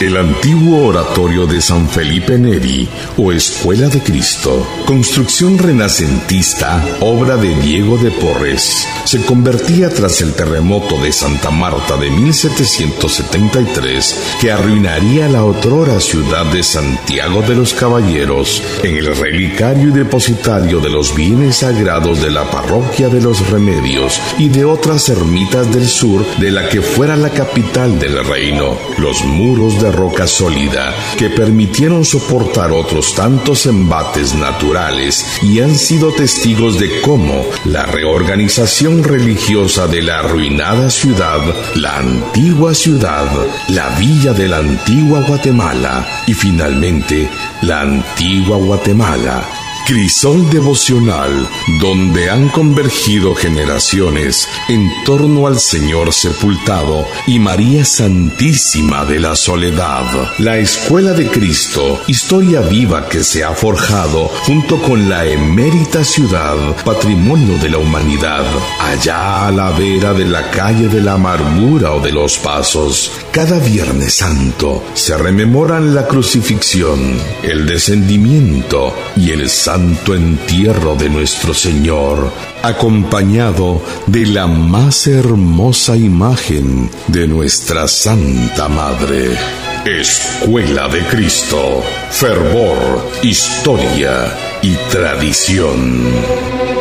El antiguo oratorio de San Felipe Neri o Escuela de Cristo, construcción renacentista, obra de Diego de Porres, se convertía tras el terremoto de Santa Marta de 1773 que arruinaría la otrora ciudad de Santiago de los Caballeros en el relicario y depositario de los bienes sagrados de la parroquia de los Remedios y de otras ermitas del sur de la que fuera la capital del reino. Los muros de roca sólida que permitieron soportar otros tantos embates naturales y han sido testigos de cómo la reorganización religiosa de la arruinada ciudad, la antigua ciudad, la villa de la antigua Guatemala y finalmente la antigua Guatemala Crisol devocional donde han convergido generaciones en torno al Señor sepultado y María Santísima de la Soledad. La Escuela de Cristo, historia viva que se ha forjado junto con la emérita ciudad, patrimonio de la humanidad, allá a la vera de la calle de la amargura o de los pasos. Cada Viernes Santo se rememoran la crucifixión, el descendimiento y el santo entierro de nuestro Señor, acompañado de la más hermosa imagen de nuestra Santa Madre. Escuela de Cristo, fervor, historia y tradición.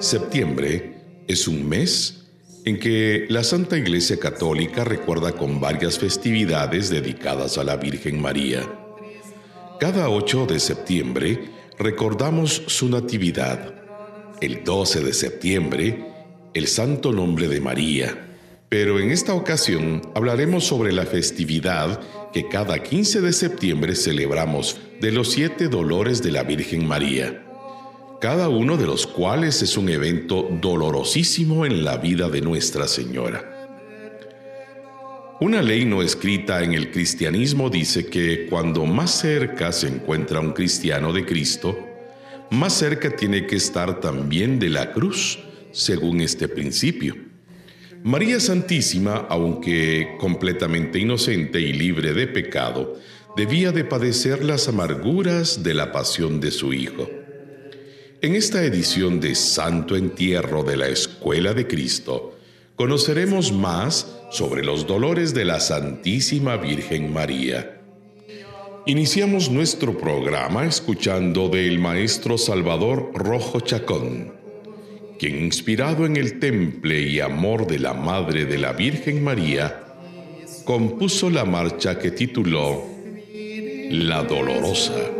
Septiembre es un mes en que la Santa Iglesia Católica recuerda con varias festividades dedicadas a la Virgen María. Cada 8 de septiembre recordamos su natividad. El 12 de septiembre, el Santo Nombre de María. Pero en esta ocasión hablaremos sobre la festividad que cada 15 de septiembre celebramos de los siete dolores de la Virgen María cada uno de los cuales es un evento dolorosísimo en la vida de Nuestra Señora. Una ley no escrita en el cristianismo dice que cuando más cerca se encuentra un cristiano de Cristo, más cerca tiene que estar también de la cruz, según este principio. María Santísima, aunque completamente inocente y libre de pecado, debía de padecer las amarguras de la pasión de su Hijo. En esta edición de Santo Entierro de la Escuela de Cristo, conoceremos más sobre los dolores de la Santísima Virgen María. Iniciamos nuestro programa escuchando del maestro Salvador Rojo Chacón, quien inspirado en el temple y amor de la Madre de la Virgen María, compuso la marcha que tituló La Dolorosa.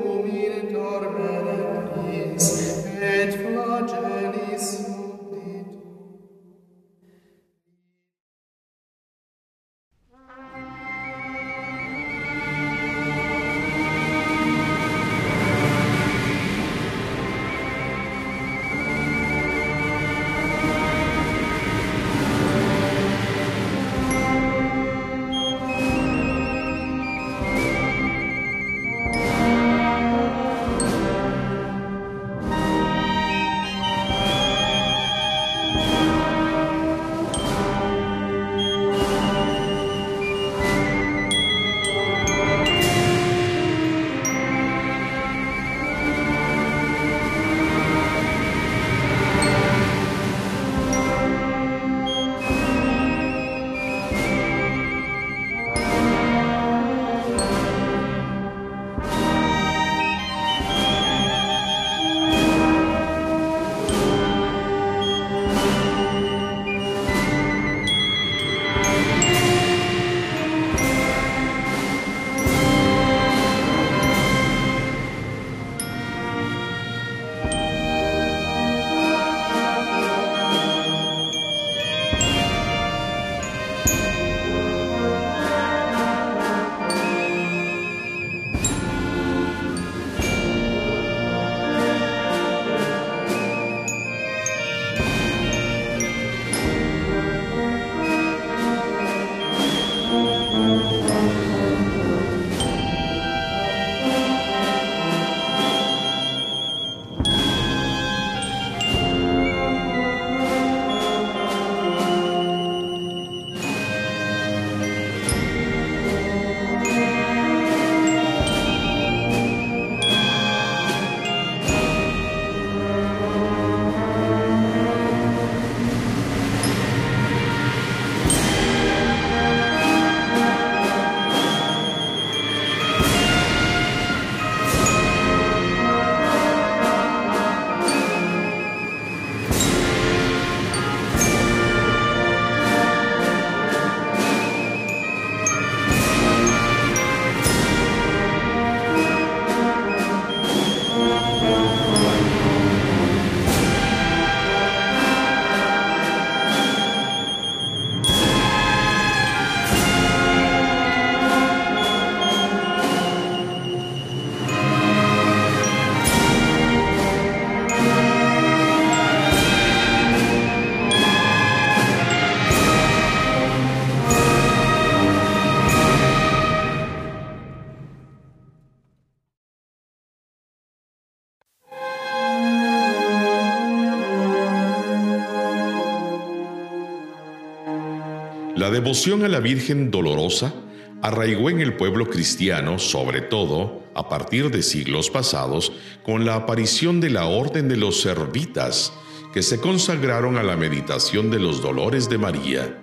La devoción a la Virgen Dolorosa arraigó en el pueblo cristiano, sobre todo a partir de siglos pasados, con la aparición de la Orden de los Servitas, que se consagraron a la meditación de los dolores de María.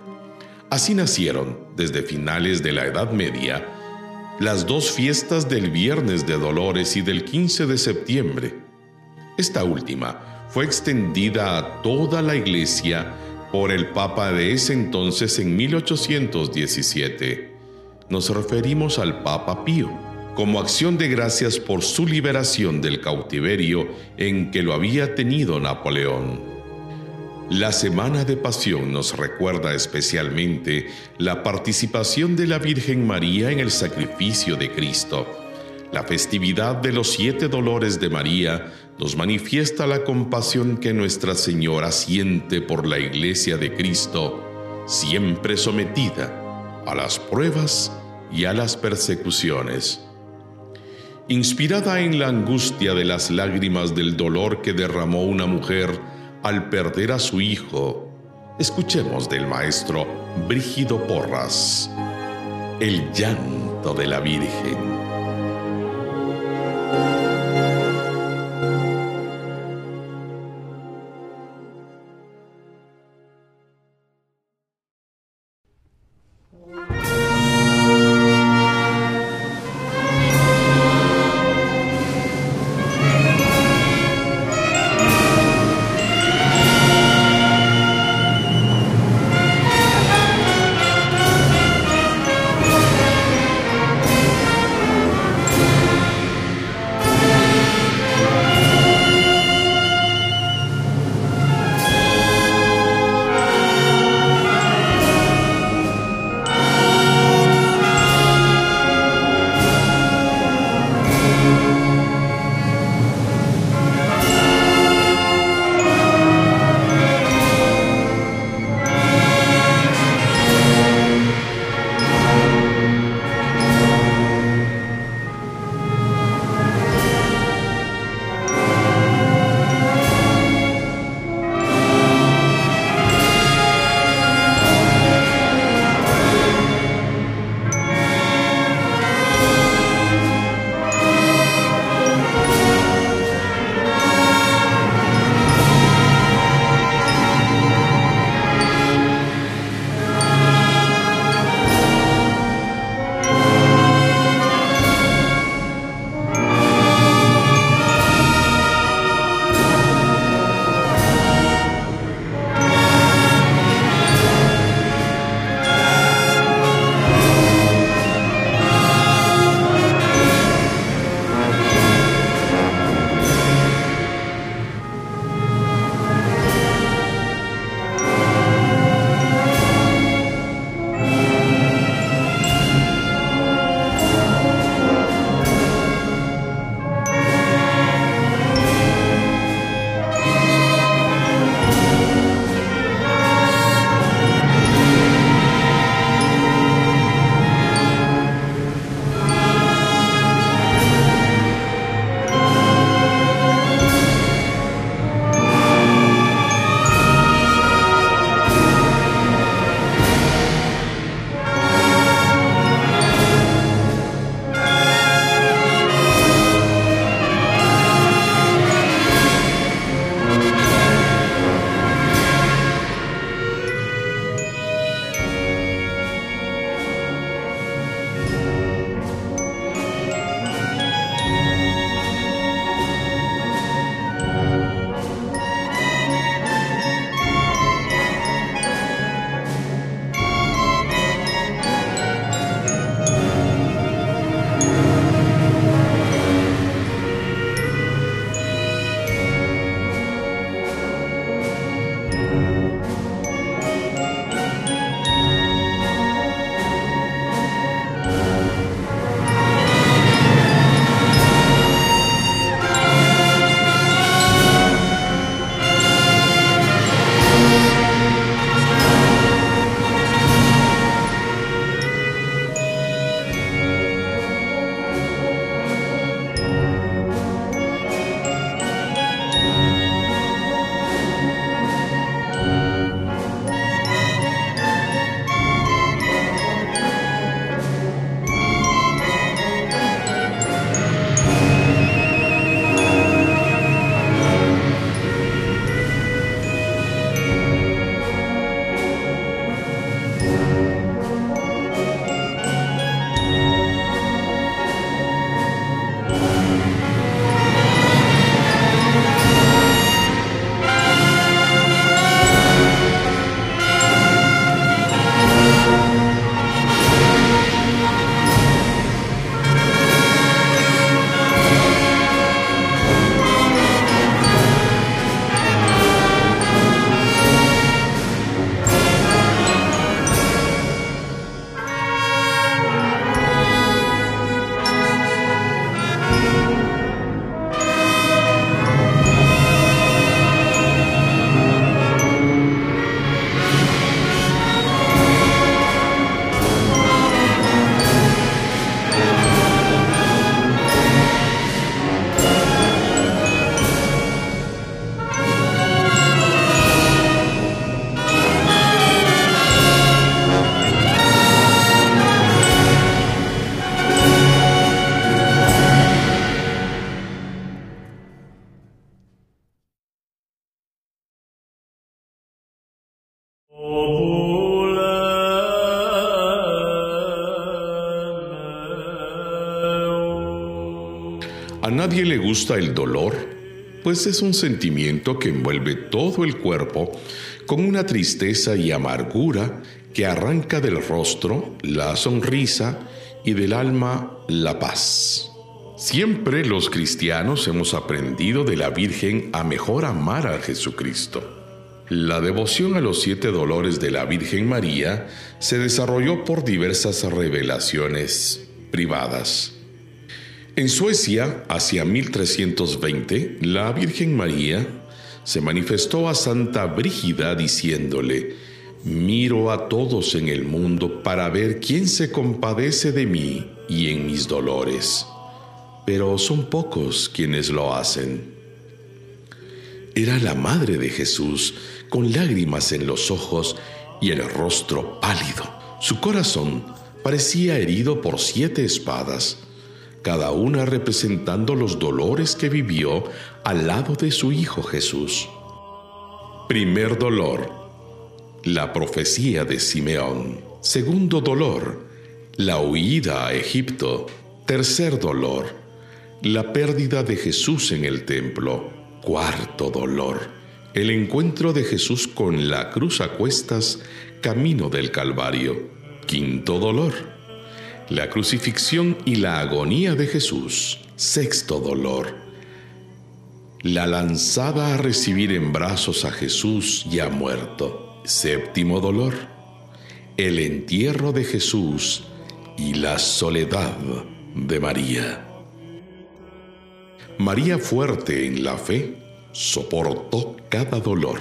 Así nacieron, desde finales de la Edad Media, las dos fiestas del Viernes de Dolores y del 15 de septiembre. Esta última fue extendida a toda la Iglesia por el Papa de ese entonces en 1817. Nos referimos al Papa Pío, como acción de gracias por su liberación del cautiverio en que lo había tenido Napoleón. La Semana de Pasión nos recuerda especialmente la participación de la Virgen María en el sacrificio de Cristo. La festividad de los siete dolores de María nos manifiesta la compasión que Nuestra Señora siente por la Iglesia de Cristo, siempre sometida a las pruebas y a las persecuciones. Inspirada en la angustia de las lágrimas del dolor que derramó una mujer al perder a su hijo, escuchemos del maestro Brígido Porras, el llanto de la Virgen. Nadie le gusta el dolor, pues es un sentimiento que envuelve todo el cuerpo con una tristeza y amargura que arranca del rostro la sonrisa y del alma la paz. Siempre los cristianos hemos aprendido de la Virgen a mejor amar a Jesucristo. La devoción a los siete dolores de la Virgen María se desarrolló por diversas revelaciones privadas. En Suecia, hacia 1320, la Virgen María se manifestó a Santa Brígida diciéndole, Miro a todos en el mundo para ver quién se compadece de mí y en mis dolores, pero son pocos quienes lo hacen. Era la madre de Jesús, con lágrimas en los ojos y el rostro pálido. Su corazón parecía herido por siete espadas, cada una representando los dolores que vivió al lado de su Hijo Jesús. Primer dolor, la profecía de Simeón. Segundo dolor, la huida a Egipto. Tercer dolor, la pérdida de Jesús en el templo. Cuarto dolor, el encuentro de Jesús con la cruz a cuestas, camino del Calvario. Quinto dolor, la crucifixión y la agonía de Jesús. Sexto dolor, la lanzada a recibir en brazos a Jesús ya muerto. Séptimo dolor, el entierro de Jesús y la soledad de María. María fuerte en la fe, soportó cada dolor.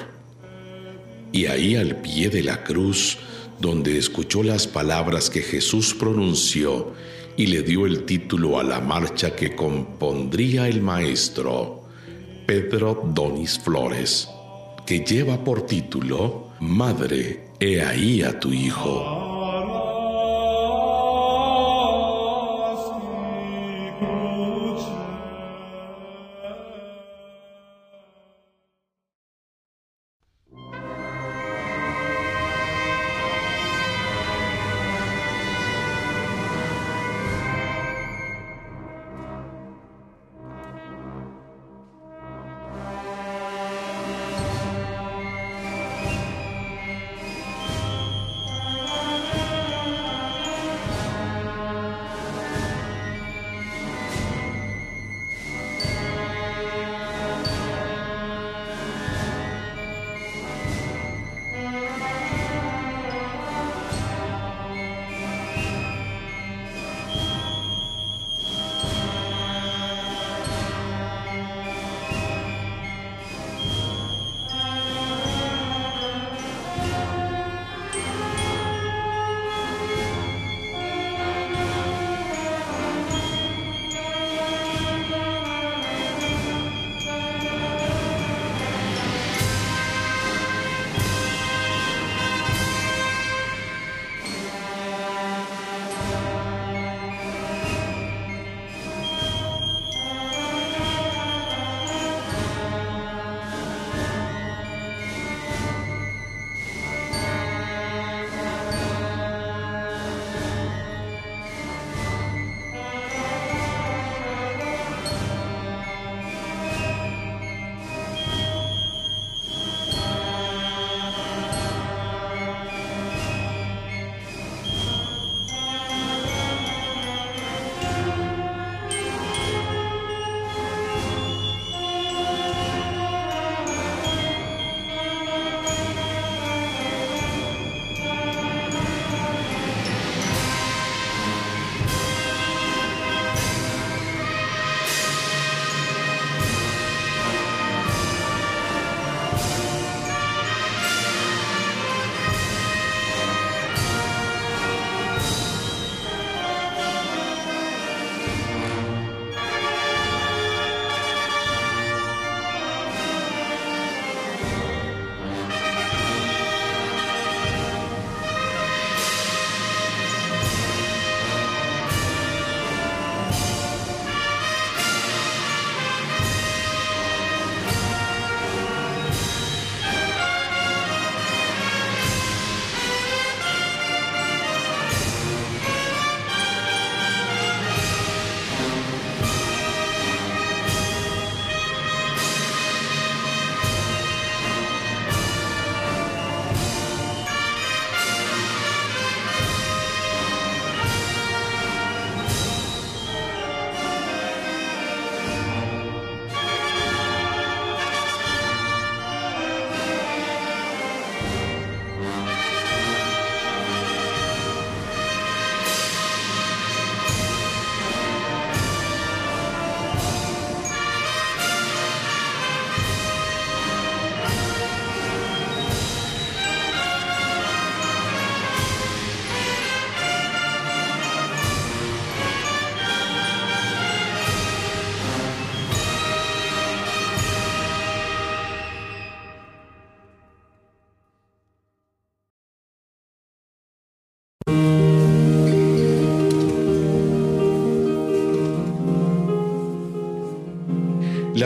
Y ahí al pie de la cruz, donde escuchó las palabras que Jesús pronunció y le dio el título a la marcha que compondría el maestro, Pedro Donis Flores, que lleva por título Madre, he ahí a tu hijo.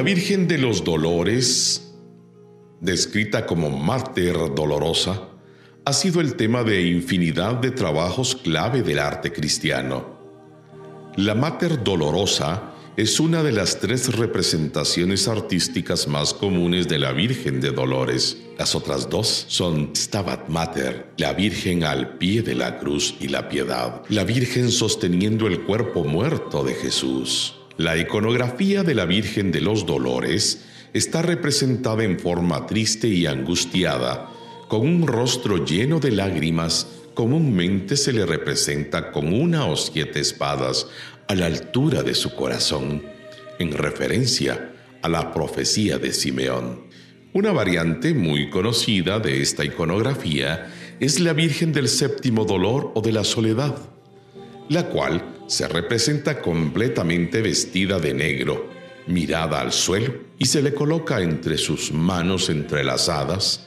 La Virgen de los Dolores, descrita como Mater Dolorosa, ha sido el tema de infinidad de trabajos clave del arte cristiano. La Mater Dolorosa es una de las tres representaciones artísticas más comunes de la Virgen de Dolores. Las otras dos son Stabat Mater, la Virgen al pie de la cruz y la piedad, la Virgen sosteniendo el cuerpo muerto de Jesús. La iconografía de la Virgen de los Dolores está representada en forma triste y angustiada, con un rostro lleno de lágrimas, comúnmente se le representa con una o siete espadas a la altura de su corazón, en referencia a la profecía de Simeón. Una variante muy conocida de esta iconografía es la Virgen del Séptimo Dolor o de la Soledad, la cual se representa completamente vestida de negro, mirada al suelo y se le coloca entre sus manos entrelazadas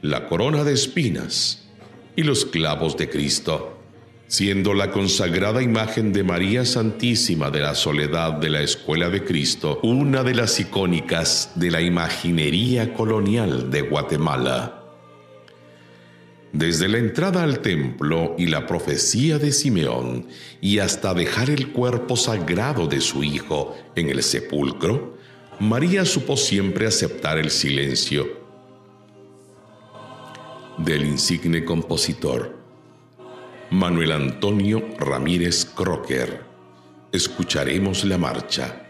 la corona de espinas y los clavos de Cristo, siendo la consagrada imagen de María Santísima de la Soledad de la Escuela de Cristo una de las icónicas de la imaginería colonial de Guatemala. Desde la entrada al templo y la profecía de Simeón y hasta dejar el cuerpo sagrado de su hijo en el sepulcro, María supo siempre aceptar el silencio del insigne compositor Manuel Antonio Ramírez Crocker. Escucharemos la marcha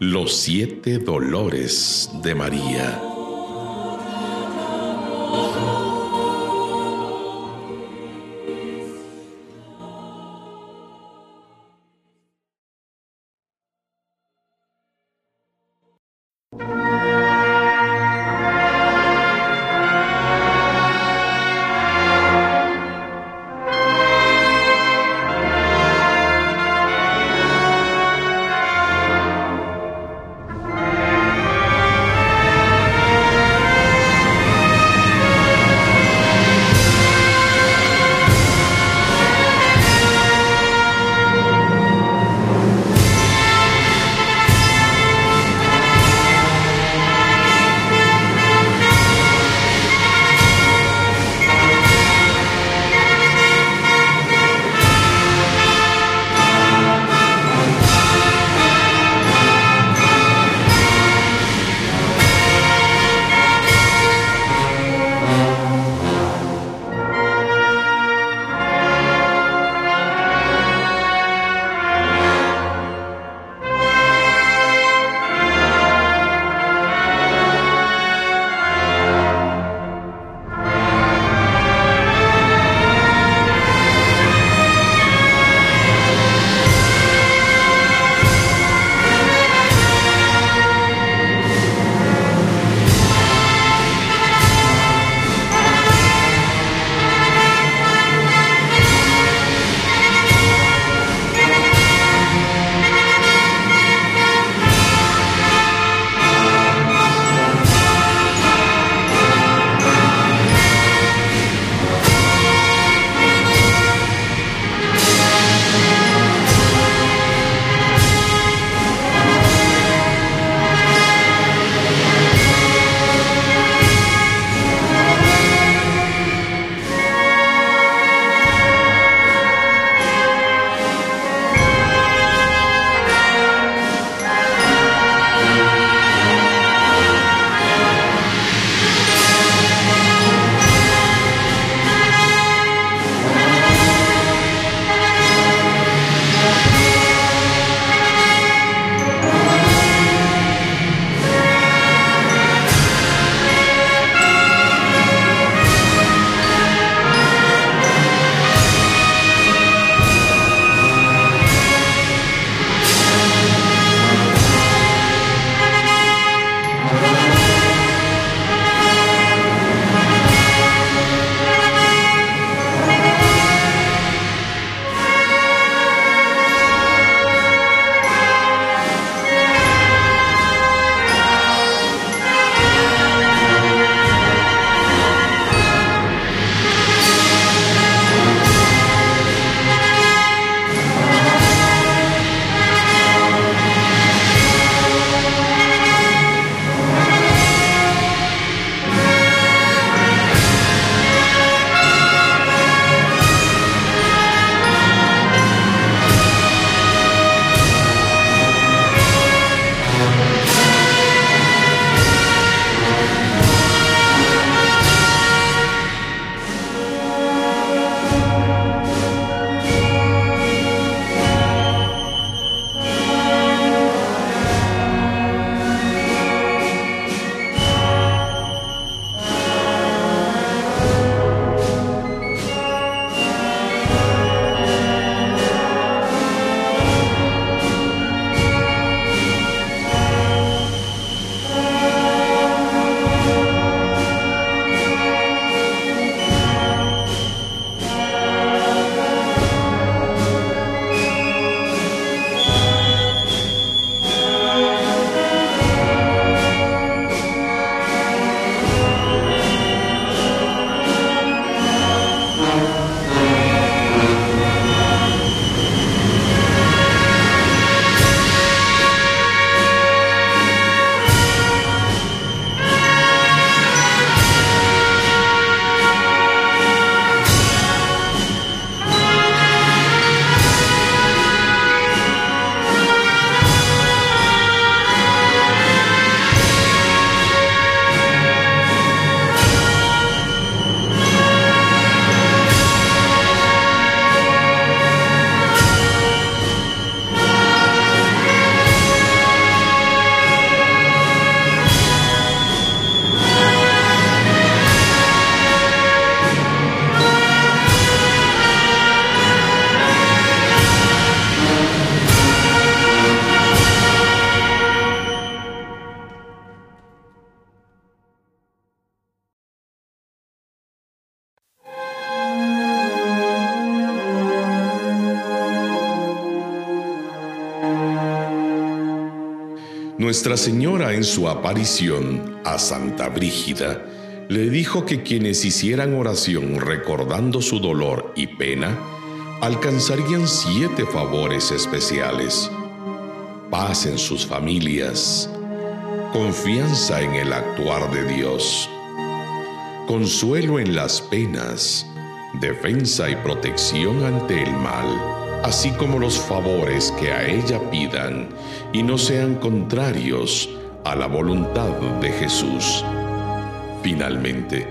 Los siete dolores de María. Nuestra Señora en su aparición a Santa Brígida le dijo que quienes hicieran oración recordando su dolor y pena alcanzarían siete favores especiales. Paz en sus familias, confianza en el actuar de Dios, consuelo en las penas, defensa y protección ante el mal así como los favores que a ella pidan y no sean contrarios a la voluntad de Jesús. Finalmente,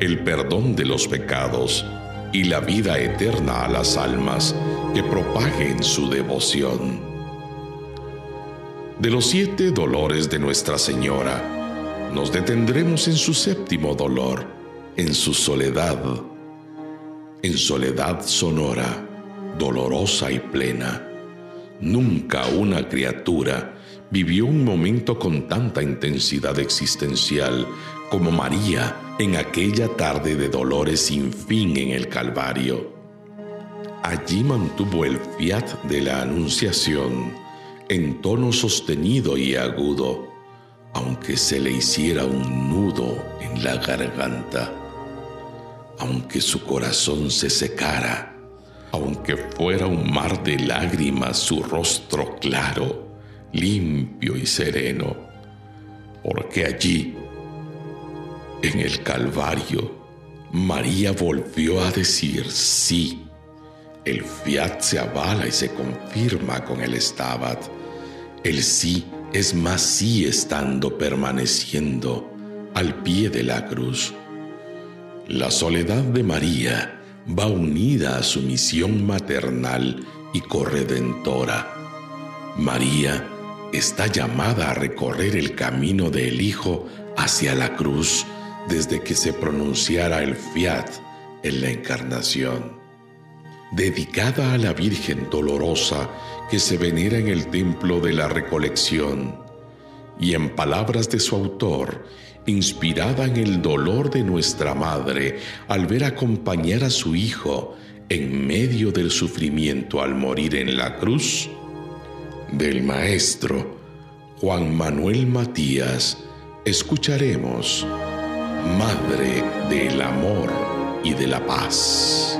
el perdón de los pecados y la vida eterna a las almas que propaguen su devoción. De los siete dolores de Nuestra Señora, nos detendremos en su séptimo dolor, en su soledad, en soledad sonora dolorosa y plena. Nunca una criatura vivió un momento con tanta intensidad existencial como María en aquella tarde de dolores sin fin en el Calvario. Allí mantuvo el fiat de la Anunciación en tono sostenido y agudo, aunque se le hiciera un nudo en la garganta, aunque su corazón se secara aunque fuera un mar de lágrimas su rostro claro, limpio y sereno, porque allí, en el Calvario, María volvió a decir sí. El fiat se avala y se confirma con el stabat. El sí es más sí estando permaneciendo al pie de la cruz. La soledad de María va unida a su misión maternal y corredentora. María está llamada a recorrer el camino del Hijo hacia la cruz desde que se pronunciara el fiat en la encarnación. Dedicada a la Virgen dolorosa que se venera en el templo de la recolección, y en palabras de su autor, inspirada en el dolor de nuestra madre al ver acompañar a su hijo en medio del sufrimiento al morir en la cruz, del maestro Juan Manuel Matías escucharemos Madre del Amor y de la Paz.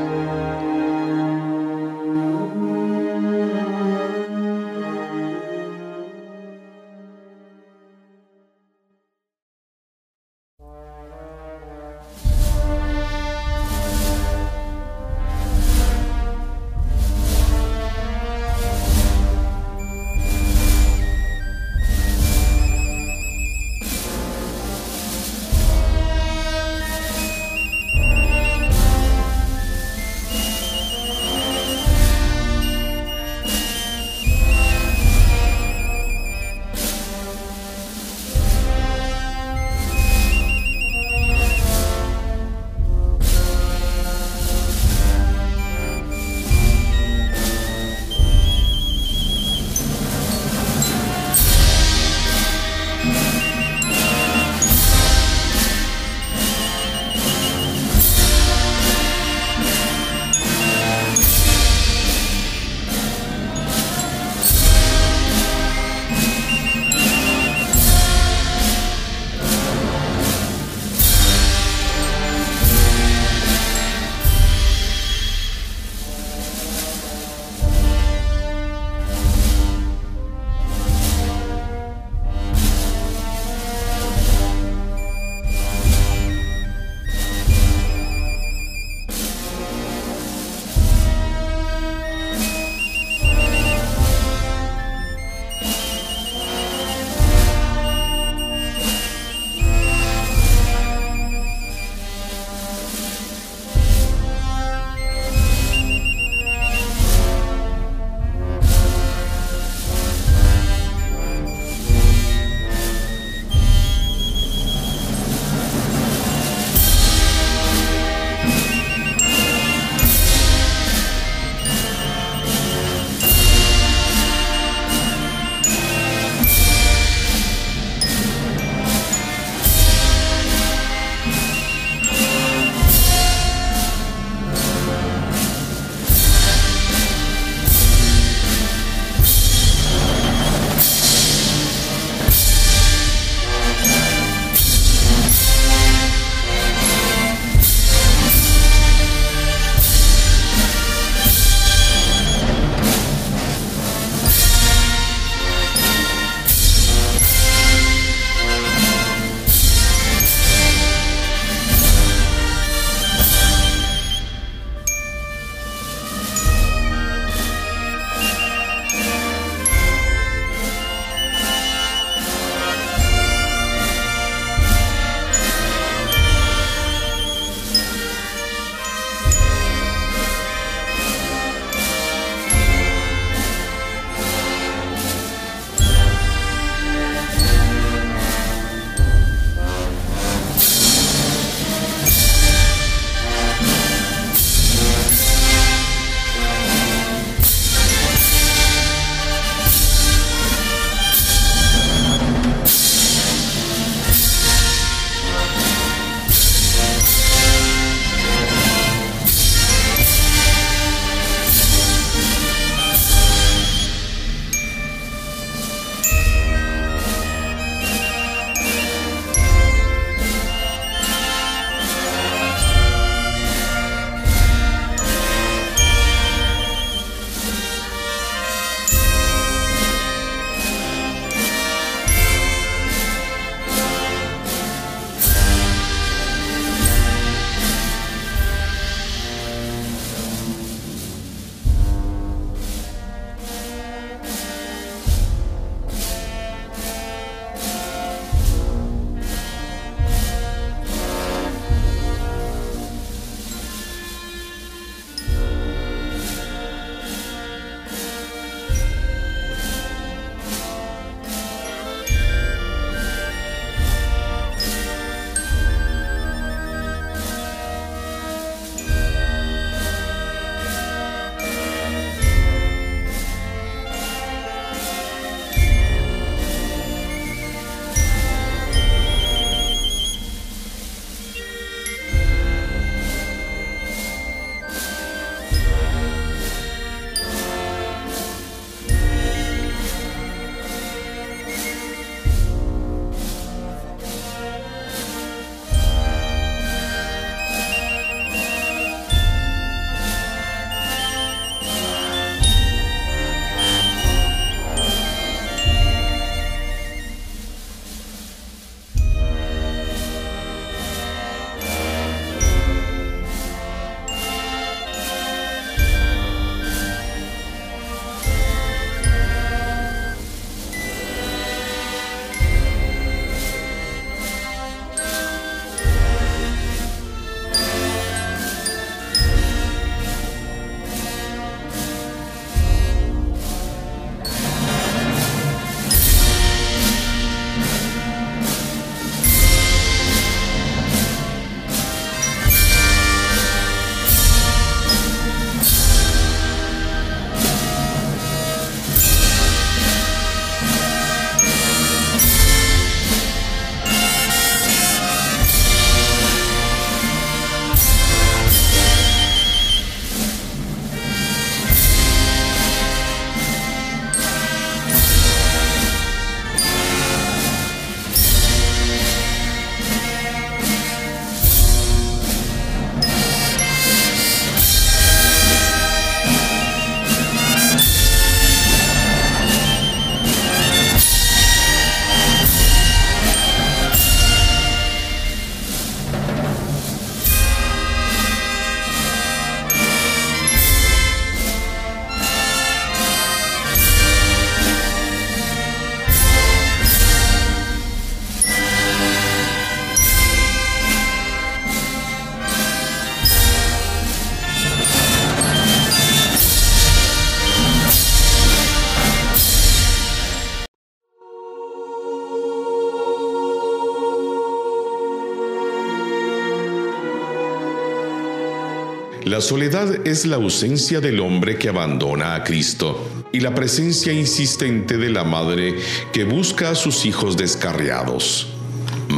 La soledad es la ausencia del hombre que abandona a Cristo y la presencia insistente de la madre que busca a sus hijos descarriados.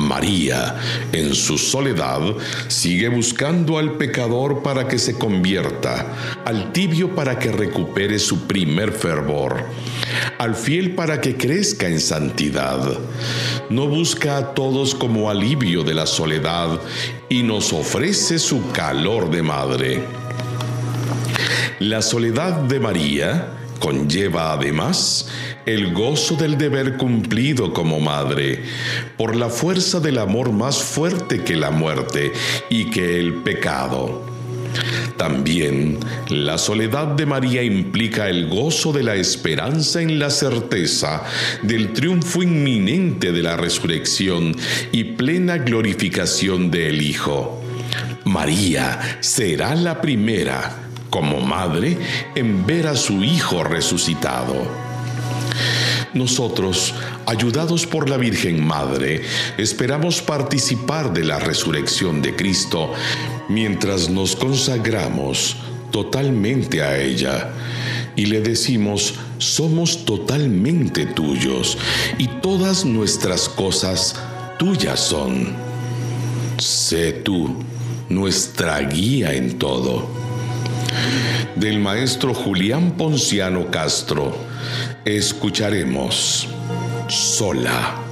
María, en su soledad, sigue buscando al pecador para que se convierta, al tibio para que recupere su primer fervor, al fiel para que crezca en santidad. No busca a todos como alivio de la soledad y nos ofrece su calor de madre. La soledad de María conlleva además el gozo del deber cumplido como madre, por la fuerza del amor más fuerte que la muerte y que el pecado. También la soledad de María implica el gozo de la esperanza en la certeza del triunfo inminente de la resurrección y plena glorificación del Hijo. María será la primera, como madre, en ver a su Hijo resucitado. Nosotros, ayudados por la Virgen Madre, esperamos participar de la resurrección de Cristo mientras nos consagramos totalmente a ella y le decimos, somos totalmente tuyos y todas nuestras cosas tuyas son. Sé tú nuestra guía en todo. Del maestro Julián Ponciano Castro, escucharemos sola.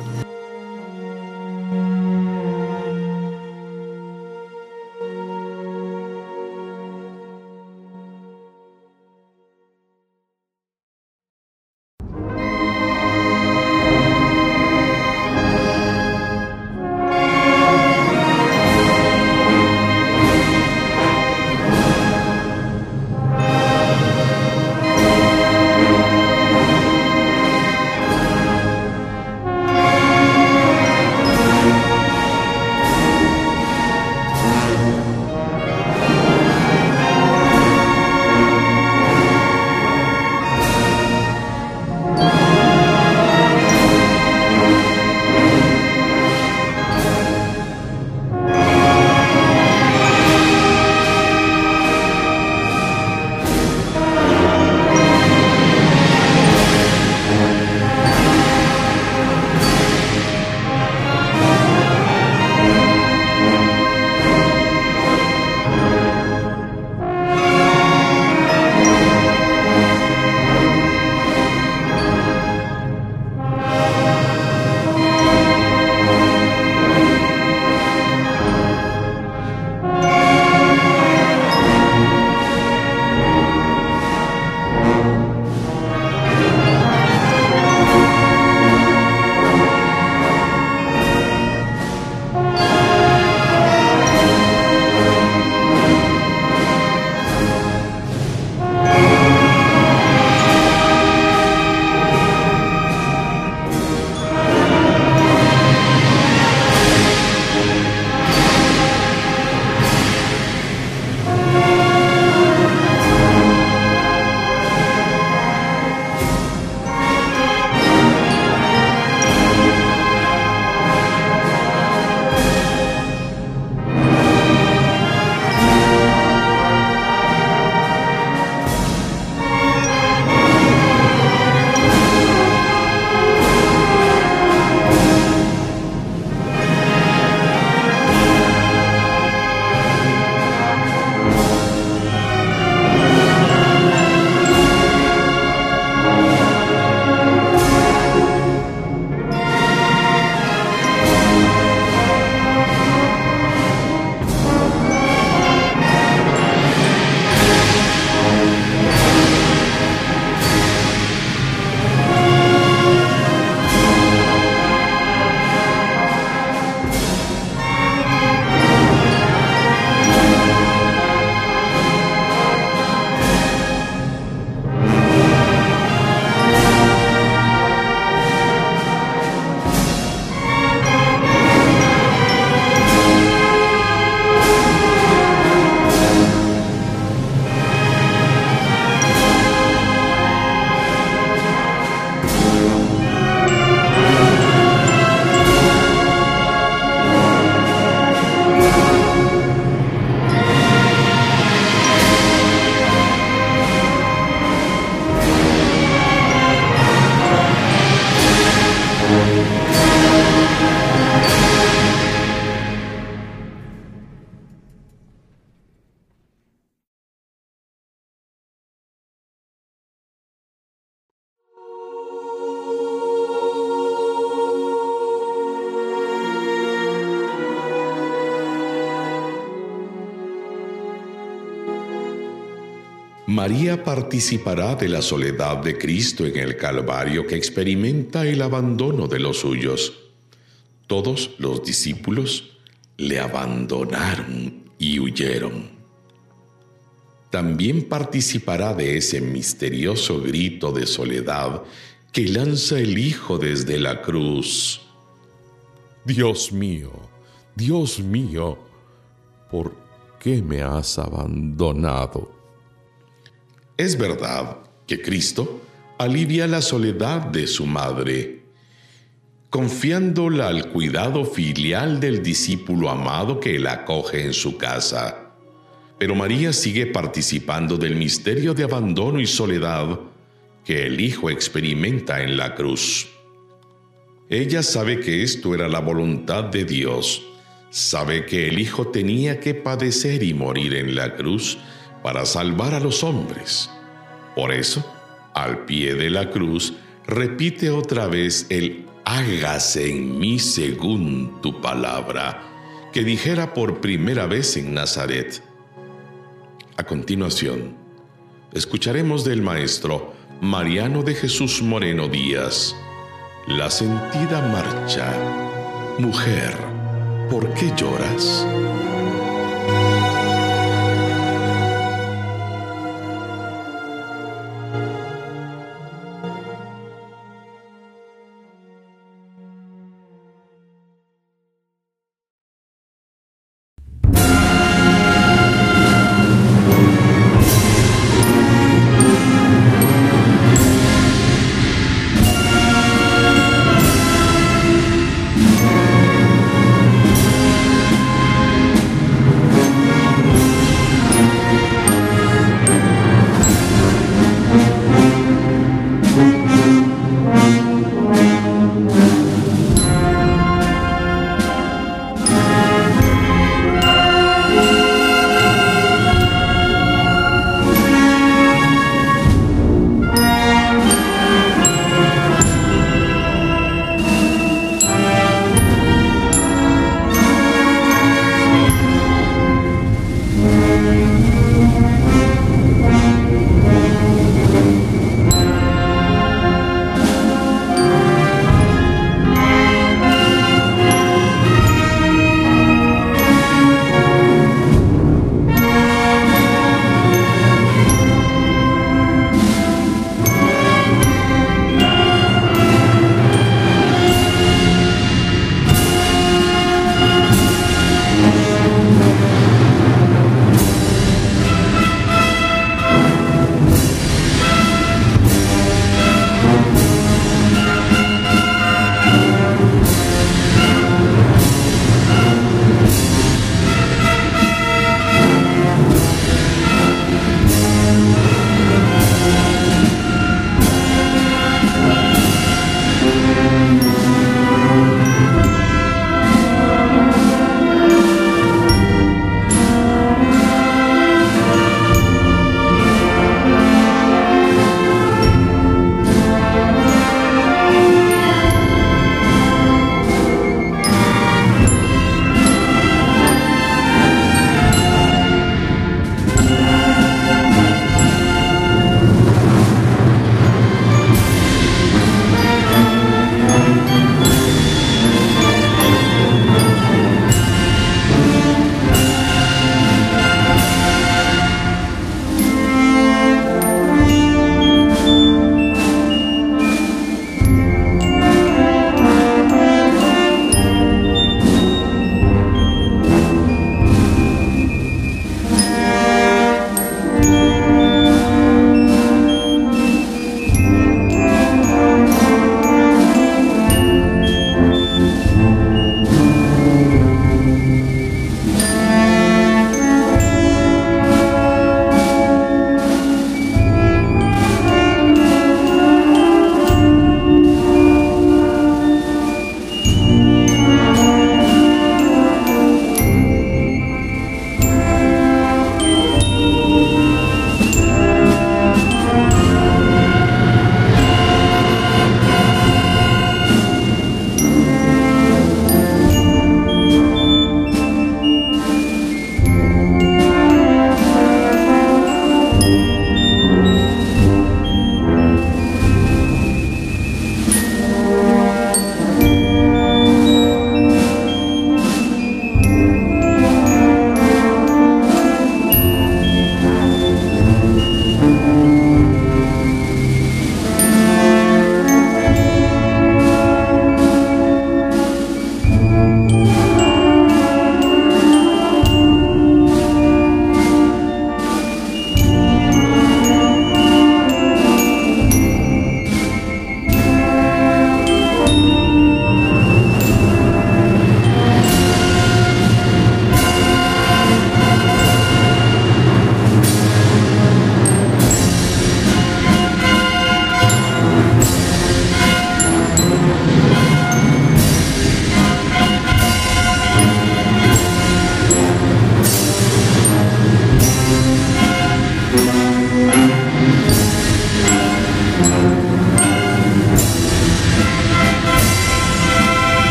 Participará de la soledad de Cristo en el Calvario que experimenta el abandono de los suyos. Todos los discípulos le abandonaron y huyeron. También participará de ese misterioso grito de soledad que lanza el Hijo desde la cruz. Dios mío, Dios mío, ¿por qué me has abandonado? Es verdad que Cristo alivia la soledad de su madre, confiándola al cuidado filial del discípulo amado que la acoge en su casa. Pero María sigue participando del misterio de abandono y soledad que el Hijo experimenta en la cruz. Ella sabe que esto era la voluntad de Dios, sabe que el Hijo tenía que padecer y morir en la cruz para salvar a los hombres. Por eso, al pie de la cruz, repite otra vez el hágase en mí según tu palabra, que dijera por primera vez en Nazaret. A continuación, escucharemos del maestro Mariano de Jesús Moreno Díaz la sentida marcha. Mujer, ¿por qué lloras?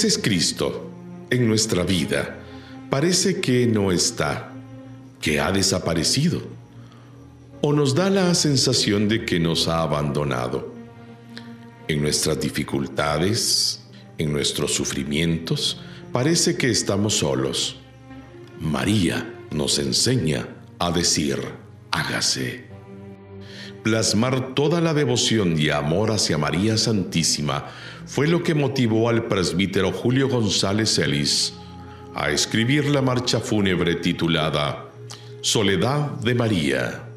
Veces Cristo, en nuestra vida, parece que no está, que ha desaparecido, o nos da la sensación de que nos ha abandonado. En nuestras dificultades, en nuestros sufrimientos, parece que estamos solos. María nos enseña a decir, hágase. Plasmar toda la devoción y amor hacia María Santísima fue lo que motivó al presbítero Julio González Ellis a escribir la marcha fúnebre titulada Soledad de María.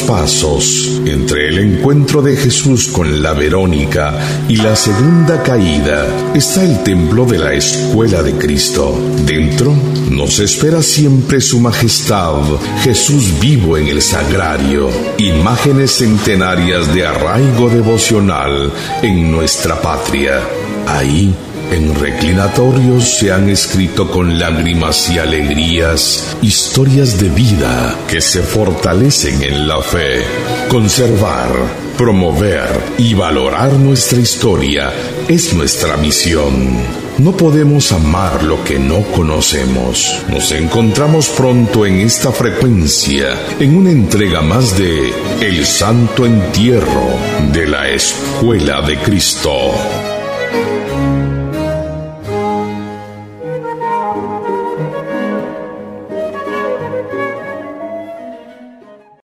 Pasos, entre el encuentro de Jesús con la Verónica y la segunda caída, está el templo de la Escuela de Cristo. Dentro nos espera siempre su majestad, Jesús vivo en el sagrario, imágenes centenarias de arraigo devocional en nuestra patria. Ahí en reclinatorios se han escrito con lágrimas y alegrías historias de vida que se fortalecen en la fe. Conservar, promover y valorar nuestra historia es nuestra misión. No podemos amar lo que no conocemos. Nos encontramos pronto en esta frecuencia, en una entrega más de El Santo Entierro de la Escuela de Cristo.